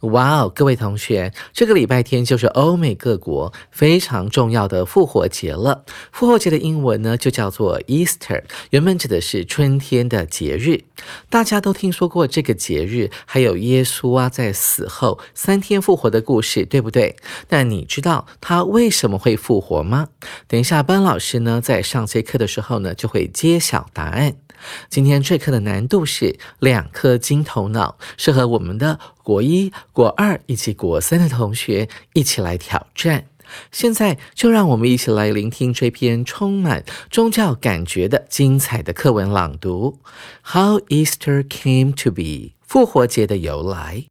哇哦，各位同学，这个礼拜天就是欧美各国非常重要的复活节了。复活节的英文呢就叫做 Easter，原本指的是春天的节日。大家都听说过这个节日，还有耶稣啊在死后三天复活的故事，对不对？但你知道他为什么会复活吗？等一下，班老师呢在上节课的时候呢就会揭晓答案。今天这课的难度是两颗金头脑，适合我们的国一、国二以及国三的同学一起来挑战。现在就让我们一起来聆听这篇充满宗教感觉的精彩的课文朗读：How Easter Came to Be，复活节的由来。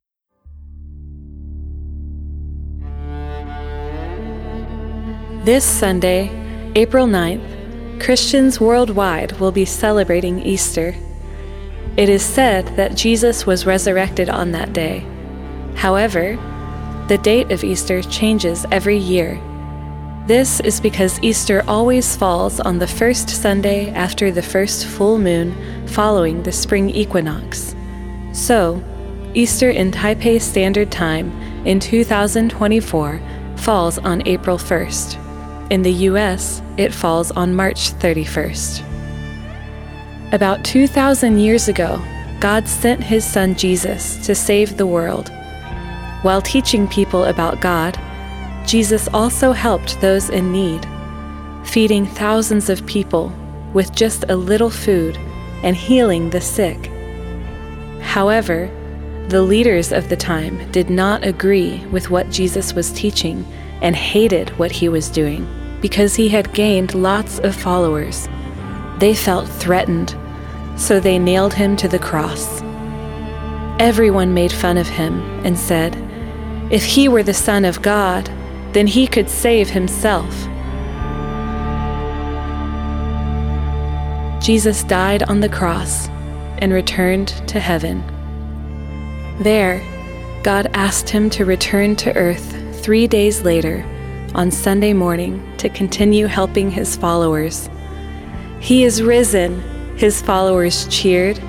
This Sunday, April 9th. Christians worldwide will be celebrating Easter. It is said that Jesus was resurrected on that day. However, the date of Easter changes every year. This is because Easter always falls on the first Sunday after the first full moon following the spring equinox. So, Easter in Taipei Standard Time in 2024 falls on April 1st. In the US, it falls on March 31st. About 2,000 years ago, God sent his son Jesus to save the world. While teaching people about God, Jesus also helped those in need, feeding thousands of people with just a little food and healing the sick. However, the leaders of the time did not agree with what Jesus was teaching and hated what he was doing because he had gained lots of followers. They felt threatened, so they nailed him to the cross. Everyone made fun of him and said, If he were the Son of God, then he could save himself. Jesus died on the cross and returned to heaven. There, God asked him to return to earth three days later on Sunday morning to continue helping his followers. He is risen, his followers cheered.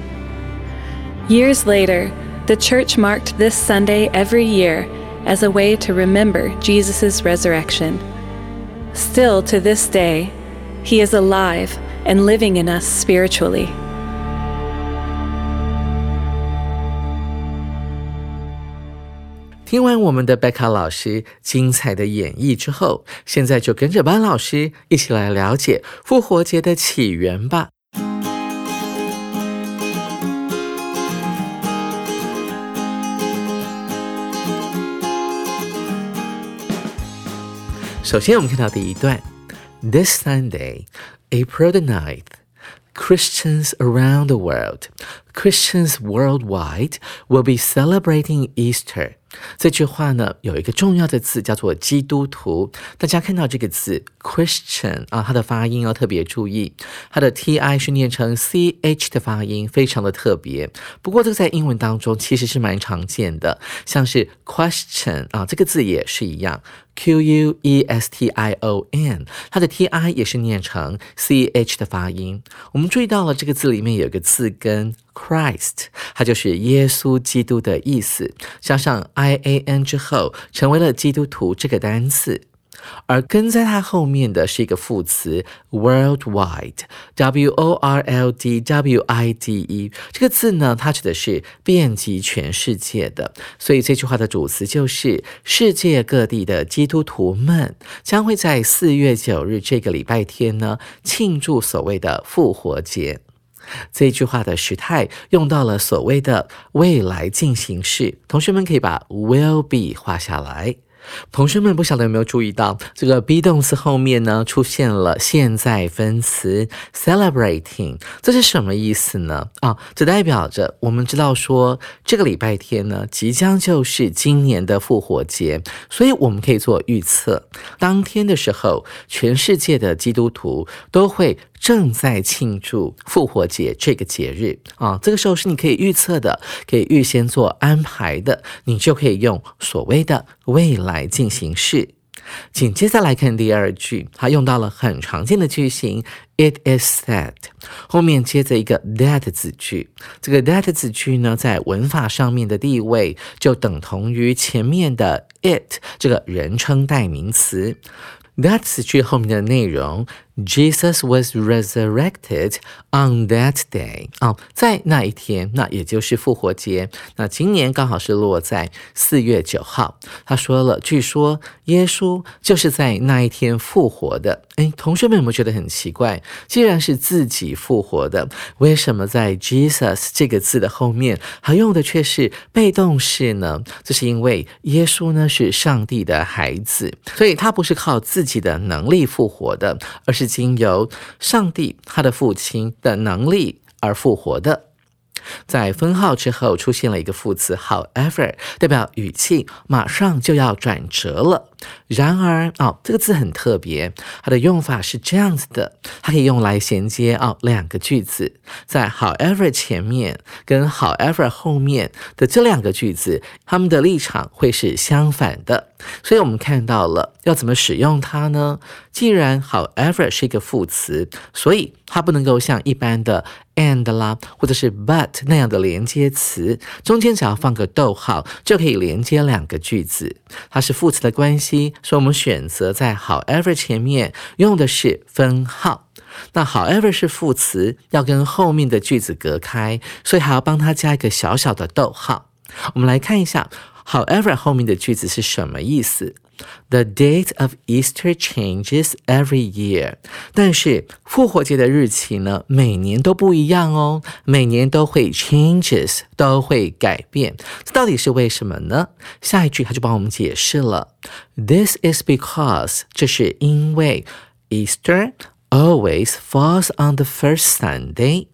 Years later, the church marked this Sunday every year as a way to remember Jesus' resurrection. Still to this day, he is alive and living in us spiritually. 听完我们的贝卡老师精彩的演绎之后，现在就跟着班老师一起来了解复活节的起源吧。首先，我们看到第一段：This Sunday, April the ninth. Christians around the world, Christians worldwide will be celebrating Easter. 这句话呢，有一个重要的字叫做基督徒。大家看到这个字 Christian 啊，它的发音要特别注意，它的 T I 是念成 C H 的发音，非常的特别。不过这个在英文当中其实是蛮常见的，像是 question 啊，这个字也是一样，Q U E S T I O N，它的 T I 也是念成 C H 的发音。我们注意到了这个字里面有一个字根。Christ，它就是耶稣基督的意思，加上 I A N 之后，成为了基督徒这个单词。而跟在它后面的是一个副词 worldwide，w o r l d w i d e 这个字呢，它指的是遍及全世界的，所以这句话的主词就是世界各地的基督徒们将会在四月九日这个礼拜天呢庆祝所谓的复活节。这句话的时态用到了所谓的未来进行式，同学们可以把 will be 画下来。同学们不晓得有没有注意到，这个 be 动词后面呢出现了现在分词 celebrating，这是什么意思呢？啊，这代表着我们知道说这个礼拜天呢即将就是今年的复活节，所以我们可以做预测，当天的时候，全世界的基督徒都会。正在庆祝复活节这个节日啊，这个时候是你可以预测的，可以预先做安排的，你就可以用所谓的未来进行式。紧接着来看第二句，它用到了很常见的句型，It is said，后面接着一个 that 子句，这个 that 子句呢，在文法上面的地位就等同于前面的 it 这个人称代名词。That 子句后面的内容，Jesus was resurrected on that day。啊，在那一天，那也就是复活节。那今年刚好是落在四月九号。他说了，据说耶稣就是在那一天复活的。哎，同学们有没有觉得很奇怪？既然是自己复活的，为什么在 Jesus 这个字的后面还用的却是被动式呢？这是因为耶稣呢是上帝的孩子，所以他不是靠自。自己的能力复活的，而是经由上帝他的父亲的能力而复活的。在分号之后出现了一个副词，however，代表语气马上就要转折了。然而，哦，这个字很特别，它的用法是这样子的，它可以用来衔接哦两个句子，在 however 前面跟 however 后面的这两个句子，它们的立场会是相反的。所以我们看到了要怎么使用它呢？既然 however 是一个副词，所以它不能够像一般的 and 啦，或者是 but 那样的连接词，中间只要放个逗号就可以连接两个句子，它是副词的关系。所以我们选择在 however 前面用的是分号。那 however 是副词，要跟后面的句子隔开，所以还要帮它加一个小小的逗号。我们来看一下 however 后面的句子是什么意思。The date of Easter changes every year，但是复活节的日期呢，每年都不一样哦，每年都会 changes，都会改变。这到底是为什么呢？下一句他就帮我们解释了。This is because，这是因为 Easter always falls on the first Sunday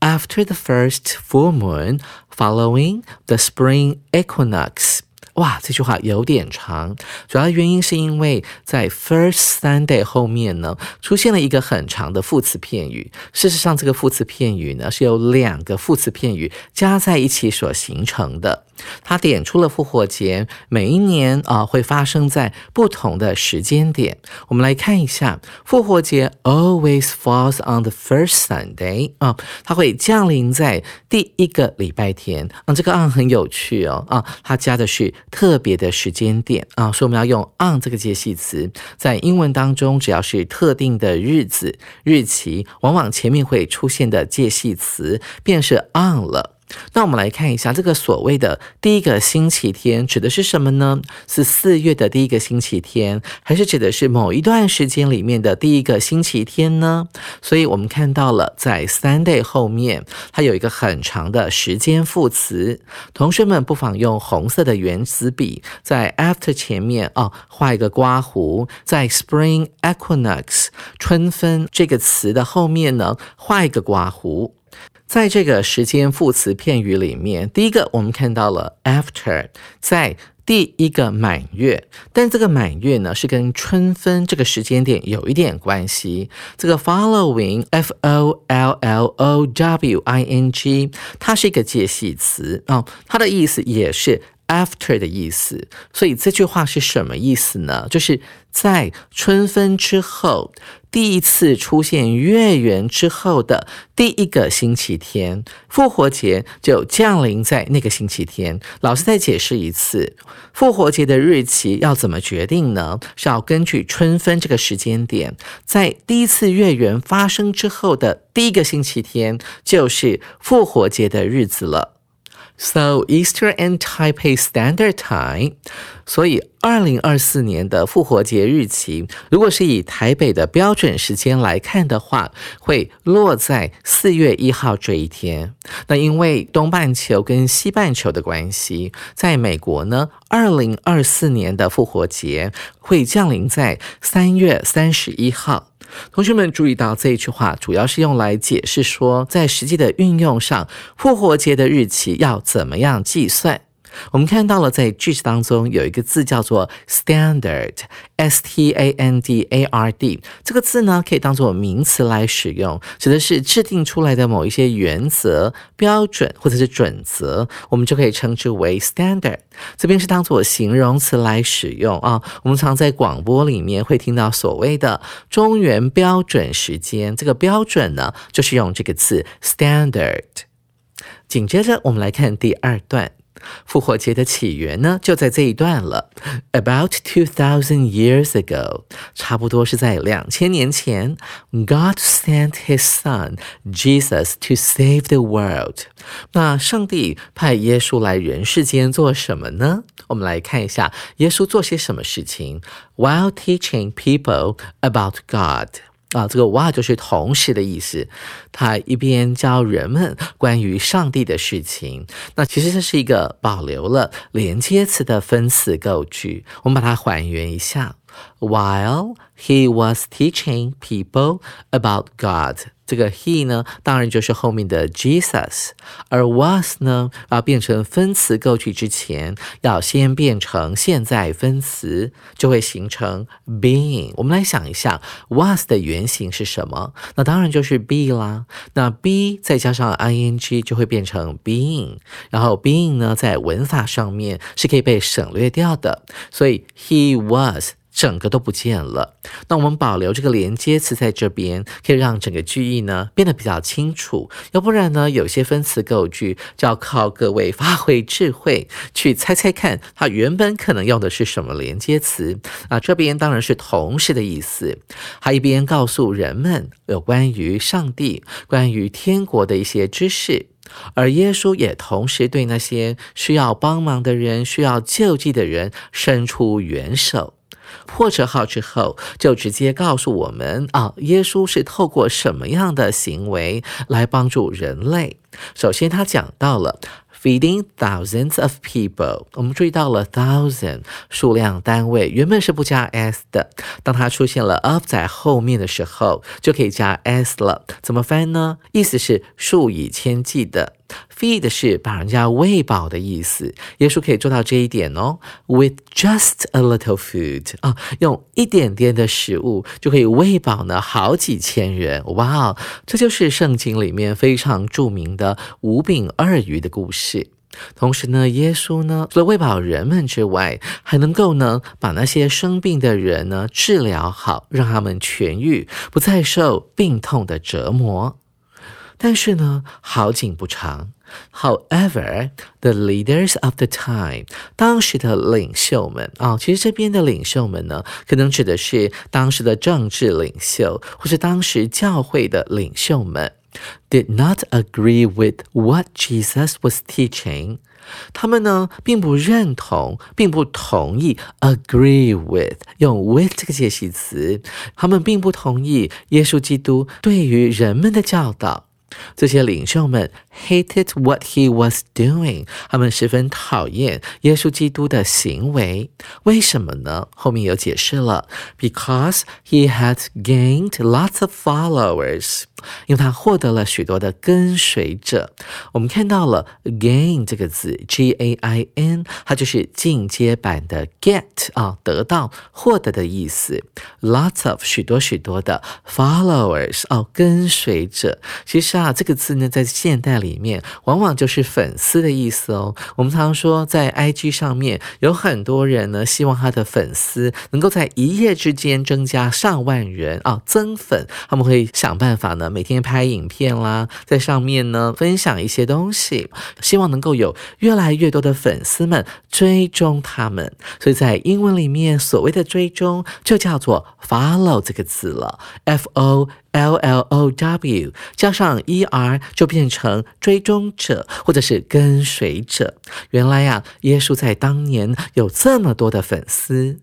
after the first full moon following the spring equinox。 哇，这句话有点长，主要原因是因为在 first Sunday 后面呢，出现了一个很长的副词片语。事实上，这个副词片语呢，是由两个副词片语加在一起所形成的。它点出了复活节每一年啊会发生在不同的时间点。我们来看一下，复活节 always falls on the first Sunday 啊，它会降临在第一个礼拜天。啊，这个 on 很有趣哦啊，它加的是特别的时间点啊，所以我们要用 on 这个介系词。在英文当中，只要是特定的日子、日期，往往前面会出现的介系词便是 on 了。那我们来看一下，这个所谓的第一个星期天指的是什么呢？是四月的第一个星期天，还是指的是某一段时间里面的第一个星期天呢？所以我们看到了，在 Sunday 后面，它有一个很长的时间副词。同学们不妨用红色的圆珠笔，在 after 前面哦画一个刮弧，在 Spring Equinox 春分这个词的后面呢画一个刮弧。在这个时间副词片语里面，第一个我们看到了 after，在第一个满月，但这个满月呢是跟春分这个时间点有一点关系。这个 following f o l l o w i n g，它是一个介系词啊，它的意思也是 after 的意思。所以这句话是什么意思呢？就是在春分之后。第一次出现月圆之后的第一个星期天，复活节就降临在那个星期天。老师再解释一次，复活节的日期要怎么决定呢？是要根据春分这个时间点，在第一次月圆发生之后的第一个星期天，就是复活节的日子了。So Easter and Taipei Standard Time，所以二零二四年的复活节日期，如果是以台北的标准时间来看的话，会落在四月一号这一天。那因为东半球跟西半球的关系，在美国呢，二零二四年的复活节会降临在三月三十一号。同学们注意到这一句话，主要是用来解释说，在实际的运用上，复活节的日期要怎么样计算。我们看到了，在句子当中有一个字叫做 standard，s t a n d a r d，这个字呢可以当做名词来使用，指的是制定出来的某一些原则、标准或者是准则，我们就可以称之为 standard。这边是当做形容词来使用啊。我们常在广播里面会听到所谓的中原标准时间，这个标准呢就是用这个字 standard。紧接着我们来看第二段。复活节的起源呢，就在这一段了。About two thousand years ago，差不多是在两千年前，God sent His Son Jesus to save the world。那上帝派耶稣来人世间做什么呢？我们来看一下耶稣做些什么事情。While teaching people about God。啊，这个哇就是同时的意思。他一边教人们关于上帝的事情，那其实这是一个保留了连接词的分词构句。我们把它还原一下：While he was teaching people about God。这个 he 呢，当然就是后面的 Jesus，而 was 呢，要变成分词构句之前，要先变成现在分词，就会形成 being。我们来想一下，was 的原型是什么？那当然就是 be 啦。那 be 再加上 ing 就会变成 being，然后 being 呢，在文法上面是可以被省略掉的，所以 he was。整个都不见了。那我们保留这个连接词在这边，可以让整个句意呢变得比较清楚。要不然呢，有些分词构句就要靠各位发挥智慧去猜猜看，它原本可能用的是什么连接词啊？这边当然是同时的意思。还一边告诉人们有关于上帝、关于天国的一些知识，而耶稣也同时对那些需要帮忙的人、需要救济的人伸出援手。破折号之后，就直接告诉我们啊，耶稣是透过什么样的行为来帮助人类？首先，他讲到了 feeding thousands of people。我们注意到了 thousand 数量单位原本是不加 s 的，当它出现了 of 在后面的时候，就可以加 s 了。怎么翻呢？意思是数以千计的。Feed 是把人家喂饱的意思，耶稣可以做到这一点哦。With just a little food 啊，用一点点的食物就可以喂饱呢好几千人。哇哦，这就是圣经里面非常著名的五饼二鱼的故事。同时呢，耶稣呢除了喂饱人们之外，还能够呢把那些生病的人呢治疗好，让他们痊愈，不再受病痛的折磨。但是呢，好景不长。However, the leaders of the time，当时的领袖们啊，其实这边的领袖们呢，可能指的是当时的政治领袖，或是当时教会的领袖们，did not agree with what Jesus was teaching。他们呢，并不认同，并不同意。agree with 用 with 这个介系词，他们并不同意耶稣基督对于人们的教导。这些领袖们 hated what he was doing，他们十分讨厌耶稣基督的行为。为什么呢？后面有解释了，because he had gained lots of followers。因为他获得了许多的跟随者。我们看到了 gain 这个字，G A I N，它就是进阶版的 get 啊，得到、获得的意思。Lots of 许多许多的 followers 哦，跟随者。其实啊，这个字呢，在现代里面，往往就是粉丝的意思哦。我们常说，在 IG 上面有很多人呢，希望他的粉丝能够在一夜之间增加上万人啊，增粉。他们会想办法呢，每天拍影片啦，在上面呢分享一些东西，希望能够有越来越多的粉丝们追踪他们。所以在英文里面，所谓的追踪就叫做 follow 这个字了，F O。L L O W 加上 E R 就变成追踪者或者是跟随者。原来呀，耶稣在当年有这么多的粉丝，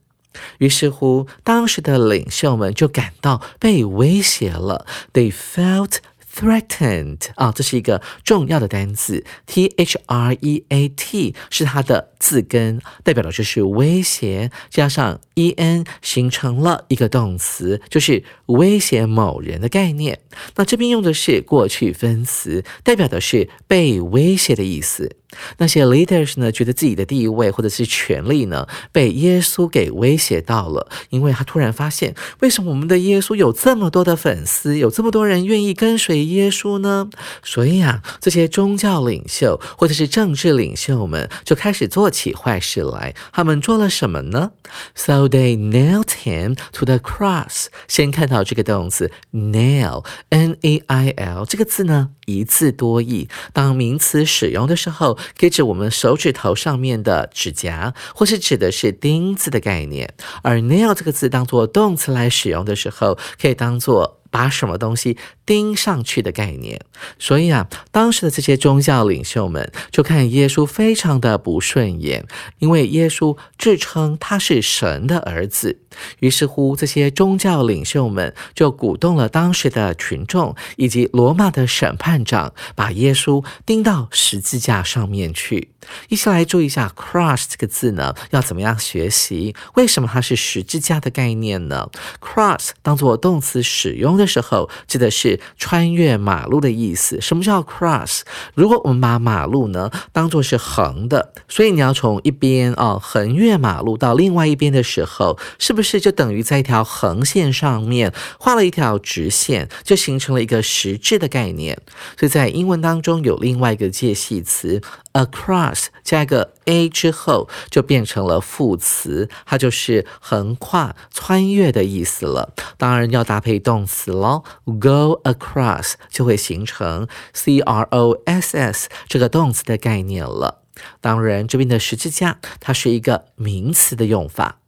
于是乎，当时的领袖们就感到被威胁了。They felt threatened 啊，这是一个重要的单词，T H R E A T 是它的。字根代表的就是威胁，加上 e n 形成了一个动词，就是威胁某人的概念。那这边用的是过去分词，代表的是被威胁的意思。那些 leaders 呢，觉得自己的地位或者是权力呢，被耶稣给威胁到了，因为他突然发现，为什么我们的耶稣有这么多的粉丝，有这么多人愿意跟随耶稣呢？所以啊，这些宗教领袖或者是政治领袖们就开始做。起坏事来，他们做了什么呢？So they nailed him to the cross。先看到这个动词 nail，n-a-i-l 这个字呢，一字多义。当名词使用的时候，可以指我们手指头上面的指甲，或是指的是钉子的概念。而 nail 这个字当做动词来使用的时候，可以当做。把什么东西钉上去的概念，所以啊，当时的这些宗教领袖们就看耶稣非常的不顺眼，因为耶稣自称他是神的儿子。于是乎，这些宗教领袖们就鼓动了当时的群众以及罗马的审判长，把耶稣钉到十字架上面去。一起来注意一下 “cross” 这个字呢，要怎么样学习？为什么它是十字架的概念呢？“cross” 当做动词使用的时候，指的是穿越马路的意思。什么叫 “cross”？如果我们把马路呢当做是横的，所以你要从一边啊横越马路到另外一边的时候，是不是就等于在一条横线上面画了一条直线，就形成了一个实质的概念？所以在英文当中有另外一个介系词。across 加一个 a 之后，就变成了副词，它就是横跨、穿越的意思了。当然要搭配动词喽，go across 就会形成 c r o s s 这个动词的概念了。当然，这边的十字架它是一个名词的用法。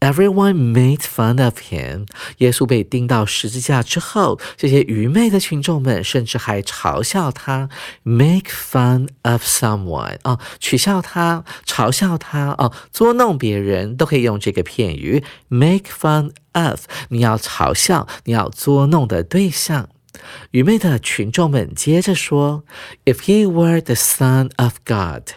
Everyone made fun of him。耶稣被钉到十字架之后，这些愚昧的群众们甚至还嘲笑他。Make fun of someone 啊，取笑他，嘲笑他啊，捉弄别人都可以用这个片语。Make fun of，你要嘲笑，你要捉弄的对象。愚昧的群众们接着说：“If he were the son of God，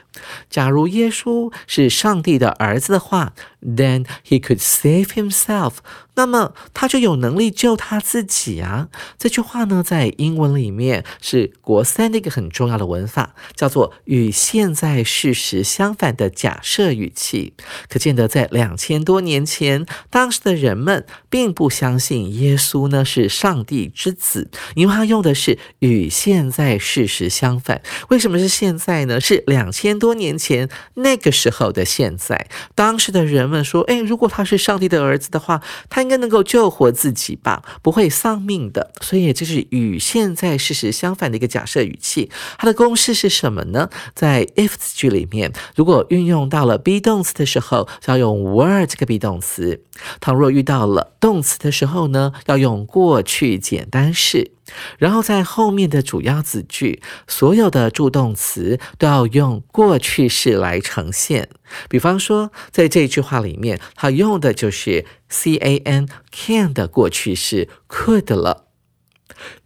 假如耶稣是上帝的儿子的话，then he could save himself。”那么他就有能力救他自己啊！这句话呢，在英文里面是国三的一个很重要的文法，叫做与现在事实相反的假设语气。可见得在两千多年前，当时的人们并不相信耶稣呢是上帝之子，因为他用的是与现在事实相反。为什么是现在呢？是两千多年前那个时候的现在。当时的人们说：“哎，如果他是上帝的儿子的话，他。”应该能够救活自己吧，不会丧命的。所以这是与现在事实相反的一个假设语气。它的公式是什么呢？在 if 句里面，如果运用到了 be 动词的时候，要用 were 这个 be 动词；倘若遇到了动词的时候呢，要用过去简单式。然后在后面的主要子句，所有的助动词都要用过去式来呈现。比方说，在这句话里面，它用的就是 c a n can 的过去式 could 了。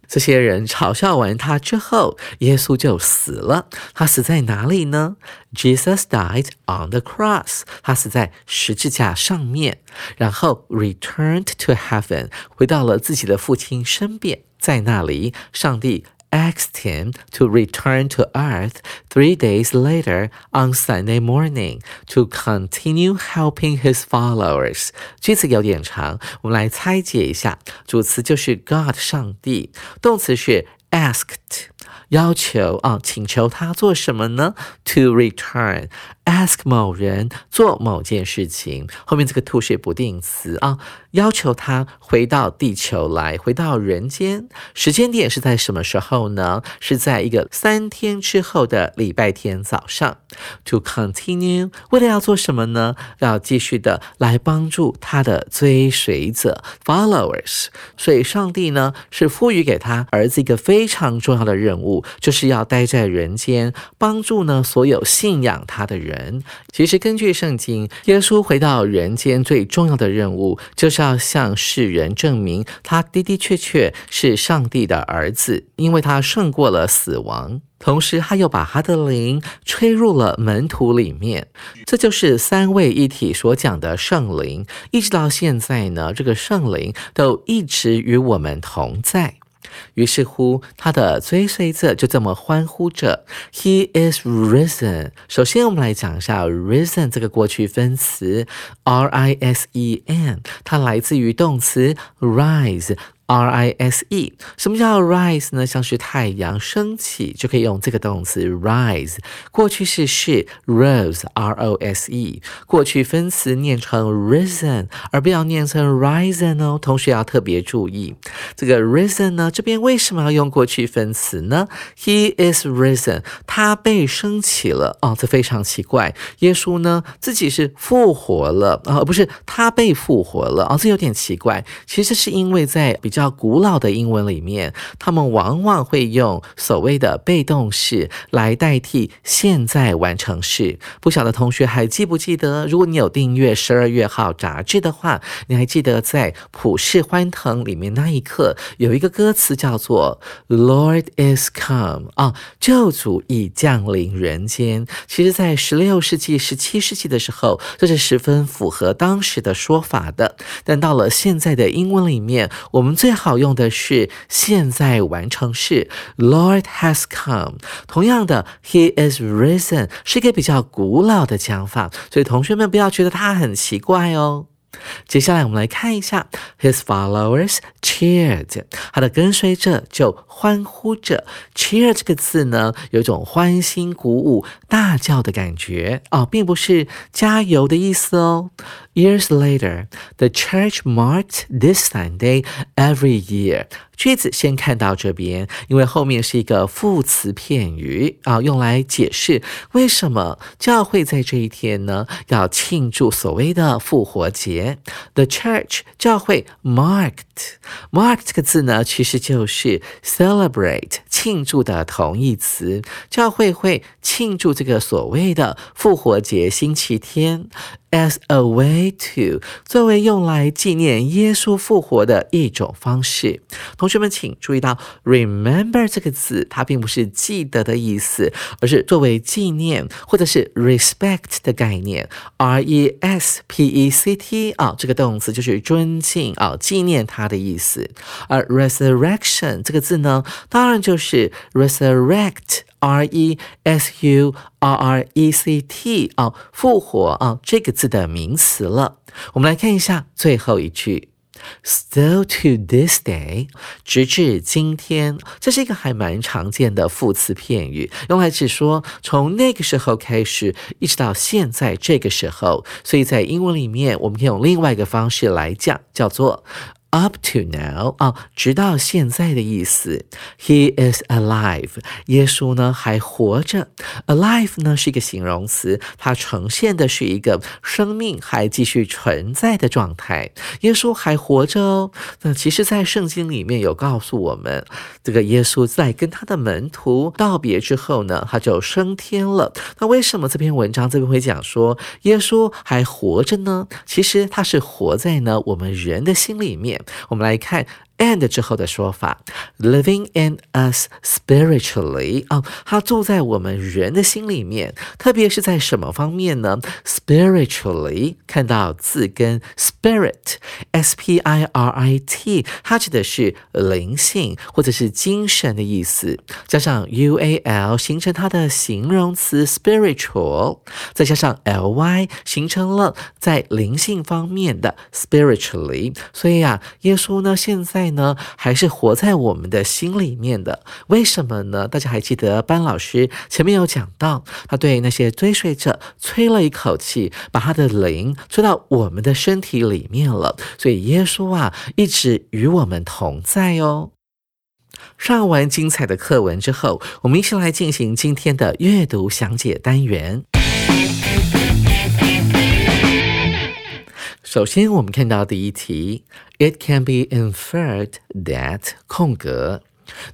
这些人嘲笑完他之后，耶稣就死了。他死在哪里呢？Jesus died on the cross。他死在十字架上面，然后 returned to heaven，回到了自己的父亲身边。在那里，上帝 asked him to return to earth three days later on Sunday morning to continue helping his followers。句子有点长，我们来拆解一下。主词就是 God 上帝，动词是 asked。要求啊，请求他做什么呢？To return。 ask 某人做某件事情，后面这个 to 是不定词啊，要求他回到地球来，回到人间。时间点是在什么时候呢？是在一个三天之后的礼拜天早上。To continue，为了要做什么呢？要继续的来帮助他的追随者 （followers）。所以上帝呢是赋予给他儿子一个非常重要的任务，就是要待在人间，帮助呢所有信仰他的人。人其实根据圣经，耶稣回到人间最重要的任务，就是要向世人证明他的的确确是上帝的儿子，因为他胜过了死亡。同时，他又把他的灵吹入了门徒里面。这就是三位一体所讲的圣灵。一直到现在呢，这个圣灵都一直与我们同在。于是乎，他的追随者就这么欢呼着：“He is risen。”首先，我们来讲一下 “risen” 这个过去分词，R I S E N，它来自于动词 rise。R I S E，什么叫 rise 呢？像是太阳升起，就可以用这个动词 rise。过去式是 rose，R O S E。过去分词念成 risen，而不要念成 risen 哦。同学要特别注意，这个 risen 呢，这边为什么要用过去分词呢？He is risen，他被升起了哦，这非常奇怪。耶稣呢，自己是复活了啊，不是他被复活了啊，这有点奇怪。其实是因为在比较古老的英文里面，他们往往会用所谓的被动式来代替现在完成式。不晓得同学还记不记得？如果你有订阅十二月号杂志的话，你还记得在普世欢腾里面那一刻有一个歌词叫做 “Lord is come” 啊，救主已降临人间。其实，在十六世纪、十七世纪的时候，这是十分符合当时的说法的。但到了现在的英文里面，我们最最好用的是现在完成式，Lord has come。同样的，He is risen 是一个比较古老的讲法，所以同学们不要觉得它很奇怪哦。接下来我们来看一下，His followers cheered，他的跟随者就欢呼着。cheer 这个字呢，有一种欢欣鼓舞、大叫的感觉哦，并不是加油的意思哦。Years later, the church marked this Sunday every year. 句子先看到这边，因为后面是一个副词片语啊，用来解释为什么教会在这一天呢要庆祝所谓的复活节。The church 教会，mark mark 这个字呢，其实就是 celebrate 庆祝的同义词。教会会庆祝这个所谓的复活节星期天。As a way to 作为用来纪念耶稣复活的一种方式，同学们请注意到，remember 这个字，它并不是记得的意思，而是作为纪念或者是 respect 的概念。R E S P E C T 啊，这个动词就是尊敬啊，纪念他的意思。而 resurrection 这个字呢，当然就是 resurrect。R E S U R R E C T 啊，复活啊，这个字的名词了。我们来看一下最后一句，Still to this day，直至今天，这是一个还蛮常见的副词片语，用来指说从那个时候开始，一直到现在这个时候。所以在英文里面，我们可以用另外一个方式来讲，叫做。Up to now 啊，直到现在的意思。He is alive。耶稣呢还活着。Alive 呢是一个形容词，它呈现的是一个生命还继续存在的状态。耶稣还活着哦。那其实，在圣经里面有告诉我们，这个耶稣在跟他的门徒道别之后呢，他就升天了。那为什么这篇文章这边会讲说耶稣还活着呢？其实他是活在呢我们人的心里面。我们来看 and 之后的说法，living in us spiritually 啊，他住在我们人的心里面，特别是在什么方面呢？spiritually 看到字根 spirit，s p i r i t，它指的是灵性或者是精神的意思，加上 u a l 形成它的形容词 spiritual，再加上 l y 形成了在灵性方面的 spiritually，所以啊，耶稣呢现在。呢，还是活在我们的心里面的。为什么呢？大家还记得班老师前面有讲到，他对那些追随者吹了一口气，把他的灵吹到我们的身体里面了。所以耶稣啊，一直与我们同在哦。上完精彩的课文之后，我们一起来进行今天的阅读详解单元。首先，我们看到第一题，It can be inferred that 空格。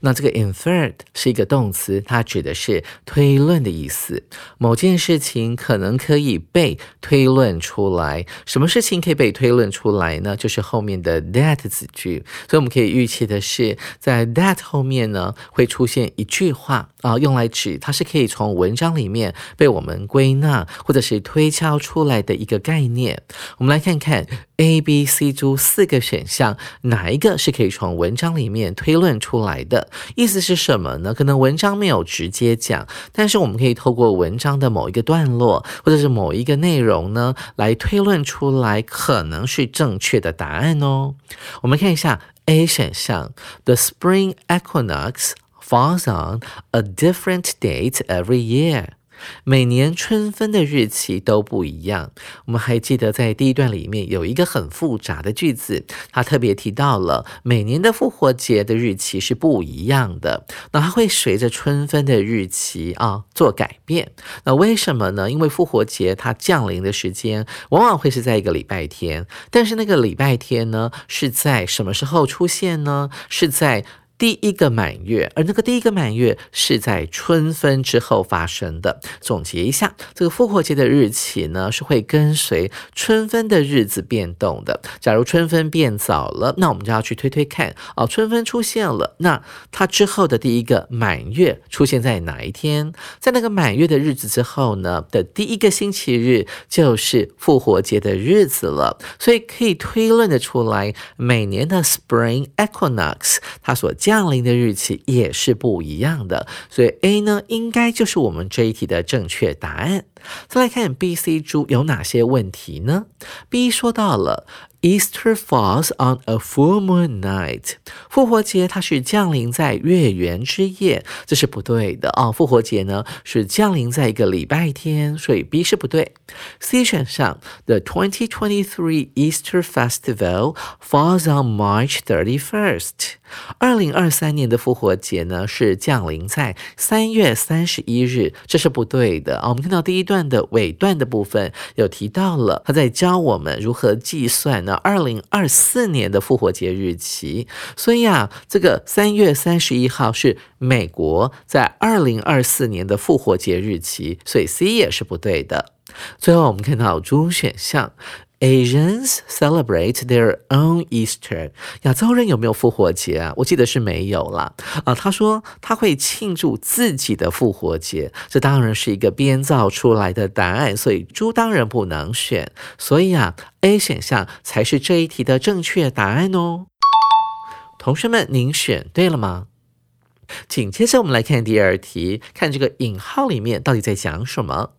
那这个 inferred 是一个动词，它指的是推论的意思。某件事情可能可以被推论出来。什么事情可以被推论出来呢？就是后面的 that 子句。所以我们可以预期的是，在 that 后面呢会出现一句话啊，用来指它是可以从文章里面被我们归纳或者是推敲出来的一个概念。我们来看看 A、B、C 诸四个选项，哪一个是可以从文章里面推论出来？的意思是什么呢？可能文章没有直接讲，但是我们可以透过文章的某一个段落，或者是某一个内容呢，来推论出来可能是正确的答案哦。我们看一下 A 选项：The spring equinox falls on a different date every year。每年春分的日期都不一样。我们还记得在第一段里面有一个很复杂的句子，它特别提到了每年的复活节的日期是不一样的。那它会随着春分的日期啊做改变。那为什么呢？因为复活节它降临的时间往往会是在一个礼拜天，但是那个礼拜天呢是在什么时候出现呢？是在。第一个满月，而那个第一个满月是在春分之后发生的。总结一下，这个复活节的日期呢，是会跟随春分的日子变动的。假如春分变早了，那我们就要去推推看，哦，春分出现了，那它之后的第一个满月出现在哪一天？在那个满月的日子之后呢的第一个星期日，就是复活节的日子了。所以可以推论的出来，每年的 Spring Equinox 它所降。降临的日期也是不一样的，所以 A 呢应该就是我们这一题的正确答案。再来看 B、C 猪有哪些问题呢？B 说到了。Easter falls on a full moon night。复活节它是降临在月圆之夜，这是不对的哦。复活节呢是降临在一个礼拜天，所以 B 是不对。C 选项，The 2023 Easter Festival falls on March 31st。二零二三年的复活节呢是降临在三月三十一日，这是不对的啊。我们看到第一段的尾段的部分有提到了，他在教我们如何计算呢？二零二四年的复活节日期，所以啊，这个三月三十一号是美国在二零二四年的复活节日期，所以 C 也是不对的。最后我们看到中选项。Asians celebrate their own Easter。亚洲人有没有复活节啊？我记得是没有啦。啊，他说他会庆祝自己的复活节，这当然是一个编造出来的答案，所以猪当然不能选。所以啊，A 选项才是这一题的正确答案哦。同学们，您选对了吗？紧接着我们来看第二题，看这个引号里面到底在讲什么。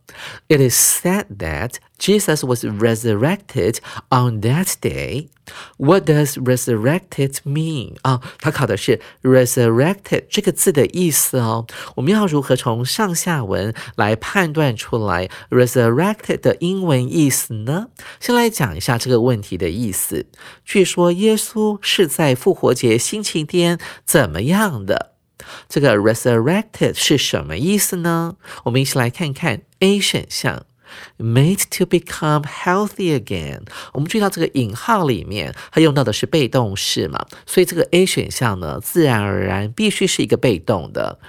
It is said that Jesus was resurrected on that day. What does resurrected mean? 啊，它考的是 resurrected 这个字的意思哦。我们要如何从上下文来判断出来 resurrected 的英文意思呢？先来讲一下这个问题的意思。据说耶稣是在复活节星期天怎么样的？这个 resurrected 是什么意思呢？我们一起来看看 A 选项，made to become healthy again。我们注意到这个引号里面，它用到的是被动式嘛，所以这个 A 选项呢，自然而然必须是一个被动的，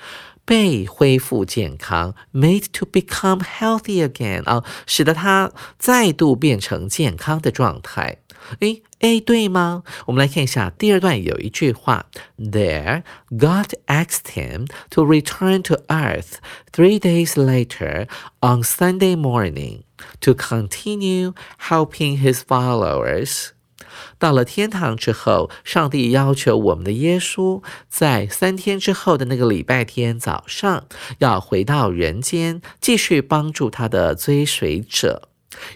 被恢复健康，made to become healthy again 啊，使得它再度变成健康的状态。 诶 a 对吗？我们来看一下第二段有一句话：There, God asked him to return to earth three days later on Sunday morning to continue helping his followers. 到了天堂之后，上帝要求我们的耶稣在三天之后的那个礼拜天早上，要回到人间，继续帮助他的追随者。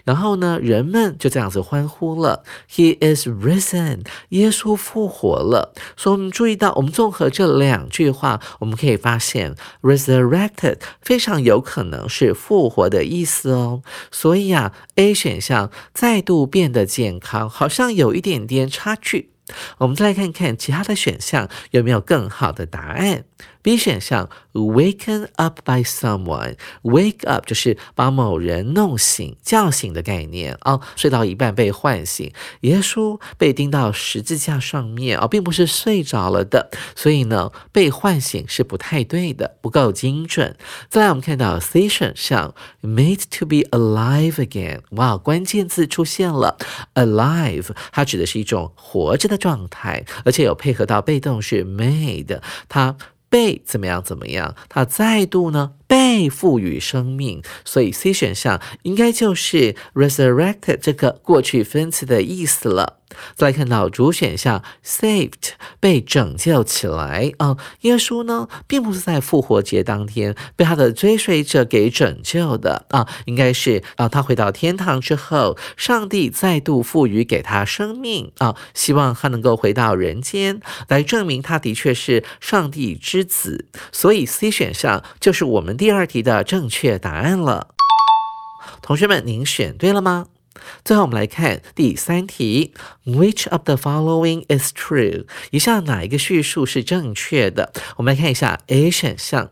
然后呢，人们就这样子欢呼了，He is risen，耶稣复活了。所以，我们注意到，我们综合这两句话，我们可以发现，resurrected 非常有可能是复活的意思哦。所以啊，A 选项再度变得健康，好像有一点点差距。我们再来看看其他的选项有没有更好的答案。B 选项，waken up by someone，wake up 就是把某人弄醒、叫醒的概念啊，睡到一半被唤醒。耶稣被钉到十字架上面啊，并不是睡着了的，所以呢，被唤醒是不太对的，不够精准。再来，我们看到 C 选项，made to be alive again，哇，关键字出现了，alive，它指的是一种活着的状态，而且有配合到被动式 made，它。被怎么样？怎么样？他再度呢？被赋予生命，所以 C 选项应该就是 resurrected 这个过去分词的意思了。再来看到主选项 saved 被拯救起来。啊，耶稣呢并不是在复活节当天被他的追随者给拯救的。啊，应该是啊他回到天堂之后，上帝再度赋予给他生命。啊，希望他能够回到人间。来证明他的确是上帝之子，所以 C 选项就是我们。第二题的正确答案了，同学们，您选对了吗？最后我们来看第三题，Which of the following is true？以下哪一个叙述是正确的？我们来看一下 A 选项。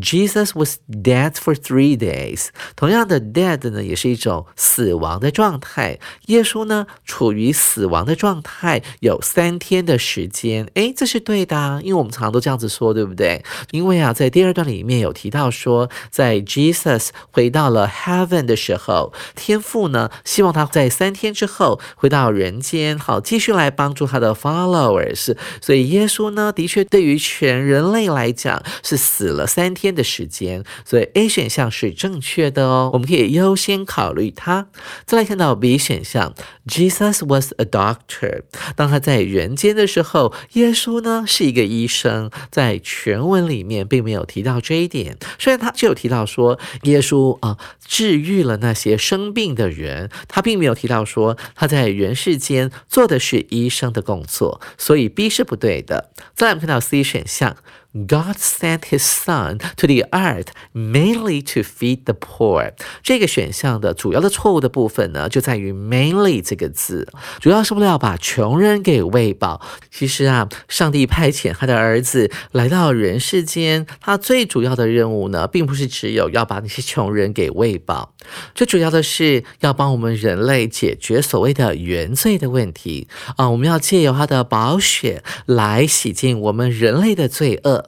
Jesus was dead for three days。同样的，dead 呢也是一种死亡的状态。耶稣呢处于死亡的状态有三天的时间。诶，这是对的，因为我们常常都这样子说，对不对？因为啊，在第二段里面有提到说，在 Jesus 回到了 Heaven 的时候，天父呢希望他在三天之后回到人间，好继续来帮助他的 followers。所以耶稣呢的确对于全人类来讲是死了。三天的时间，所以 A 选项是正确的哦。我们可以优先考虑它。再来看到 B 选项，Jesus was a doctor。当他在人间的时候，耶稣呢是一个医生。在全文里面并没有提到这一点，虽然他就有提到说耶稣啊治愈了那些生病的人，他并没有提到说他在人世间做的是医生的工作，所以 B 是不对的。再来看到 C 选项。God sent His Son to the earth mainly to feed the poor。这个选项的主要的错误的部分呢，就在于 mainly 这个字，主要是为了要把穷人给喂饱。其实啊，上帝派遣他的儿子来到人世间，他最主要的任务呢，并不是只有要把那些穷人给喂饱，最主要的是要帮我们人类解决所谓的原罪的问题啊。我们要借由他的宝血来洗净我们人类的罪恶。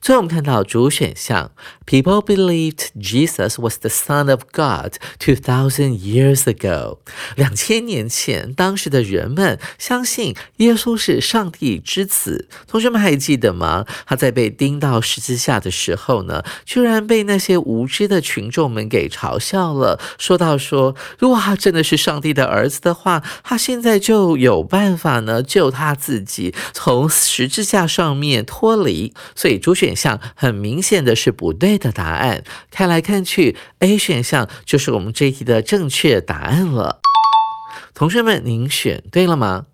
最后我们看到主选项，People believed Jesus was the Son of God two thousand years ago。两千年前，当时的人们相信耶稣是上帝之子。同学们还记得吗？他在被钉到十字架的时候呢，居然被那些无知的群众们给嘲笑了，说到说，如果他真的是上帝的儿子的话，他现在就有办法呢救他自己从十字架上面脱离。所以主选。选项很明显的是不对的答案，看来看去，A 选项就是我们这一题的正确答案了。同学们，您选对了吗？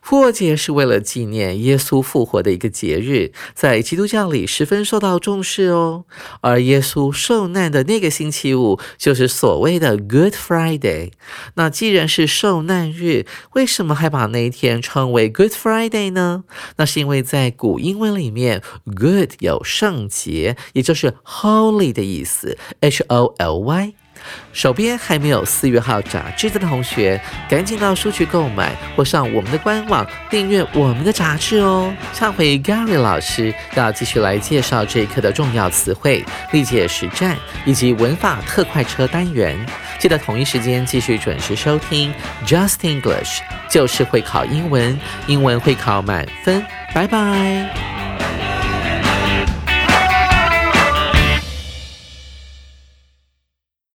复活节是为了纪念耶稣复活的一个节日，在基督教里十分受到重视哦。而耶稣受难的那个星期五，就是所谓的 Good Friday。那既然是受难日，为什么还把那一天称为 Good Friday 呢？那是因为在古英文里面，Good 有圣洁，也就是 Holy 的意思，H O L Y。手边还没有四月号杂志的同学，赶紧到书局购买，或上我们的官网订阅我们的杂志哦。下回 Gary 老师要继续来介绍这一课的重要词汇、历届实战以及文法特快车单元。记得同一时间继续准时收听 Just English，就是会考英文，英文会考满分。拜拜。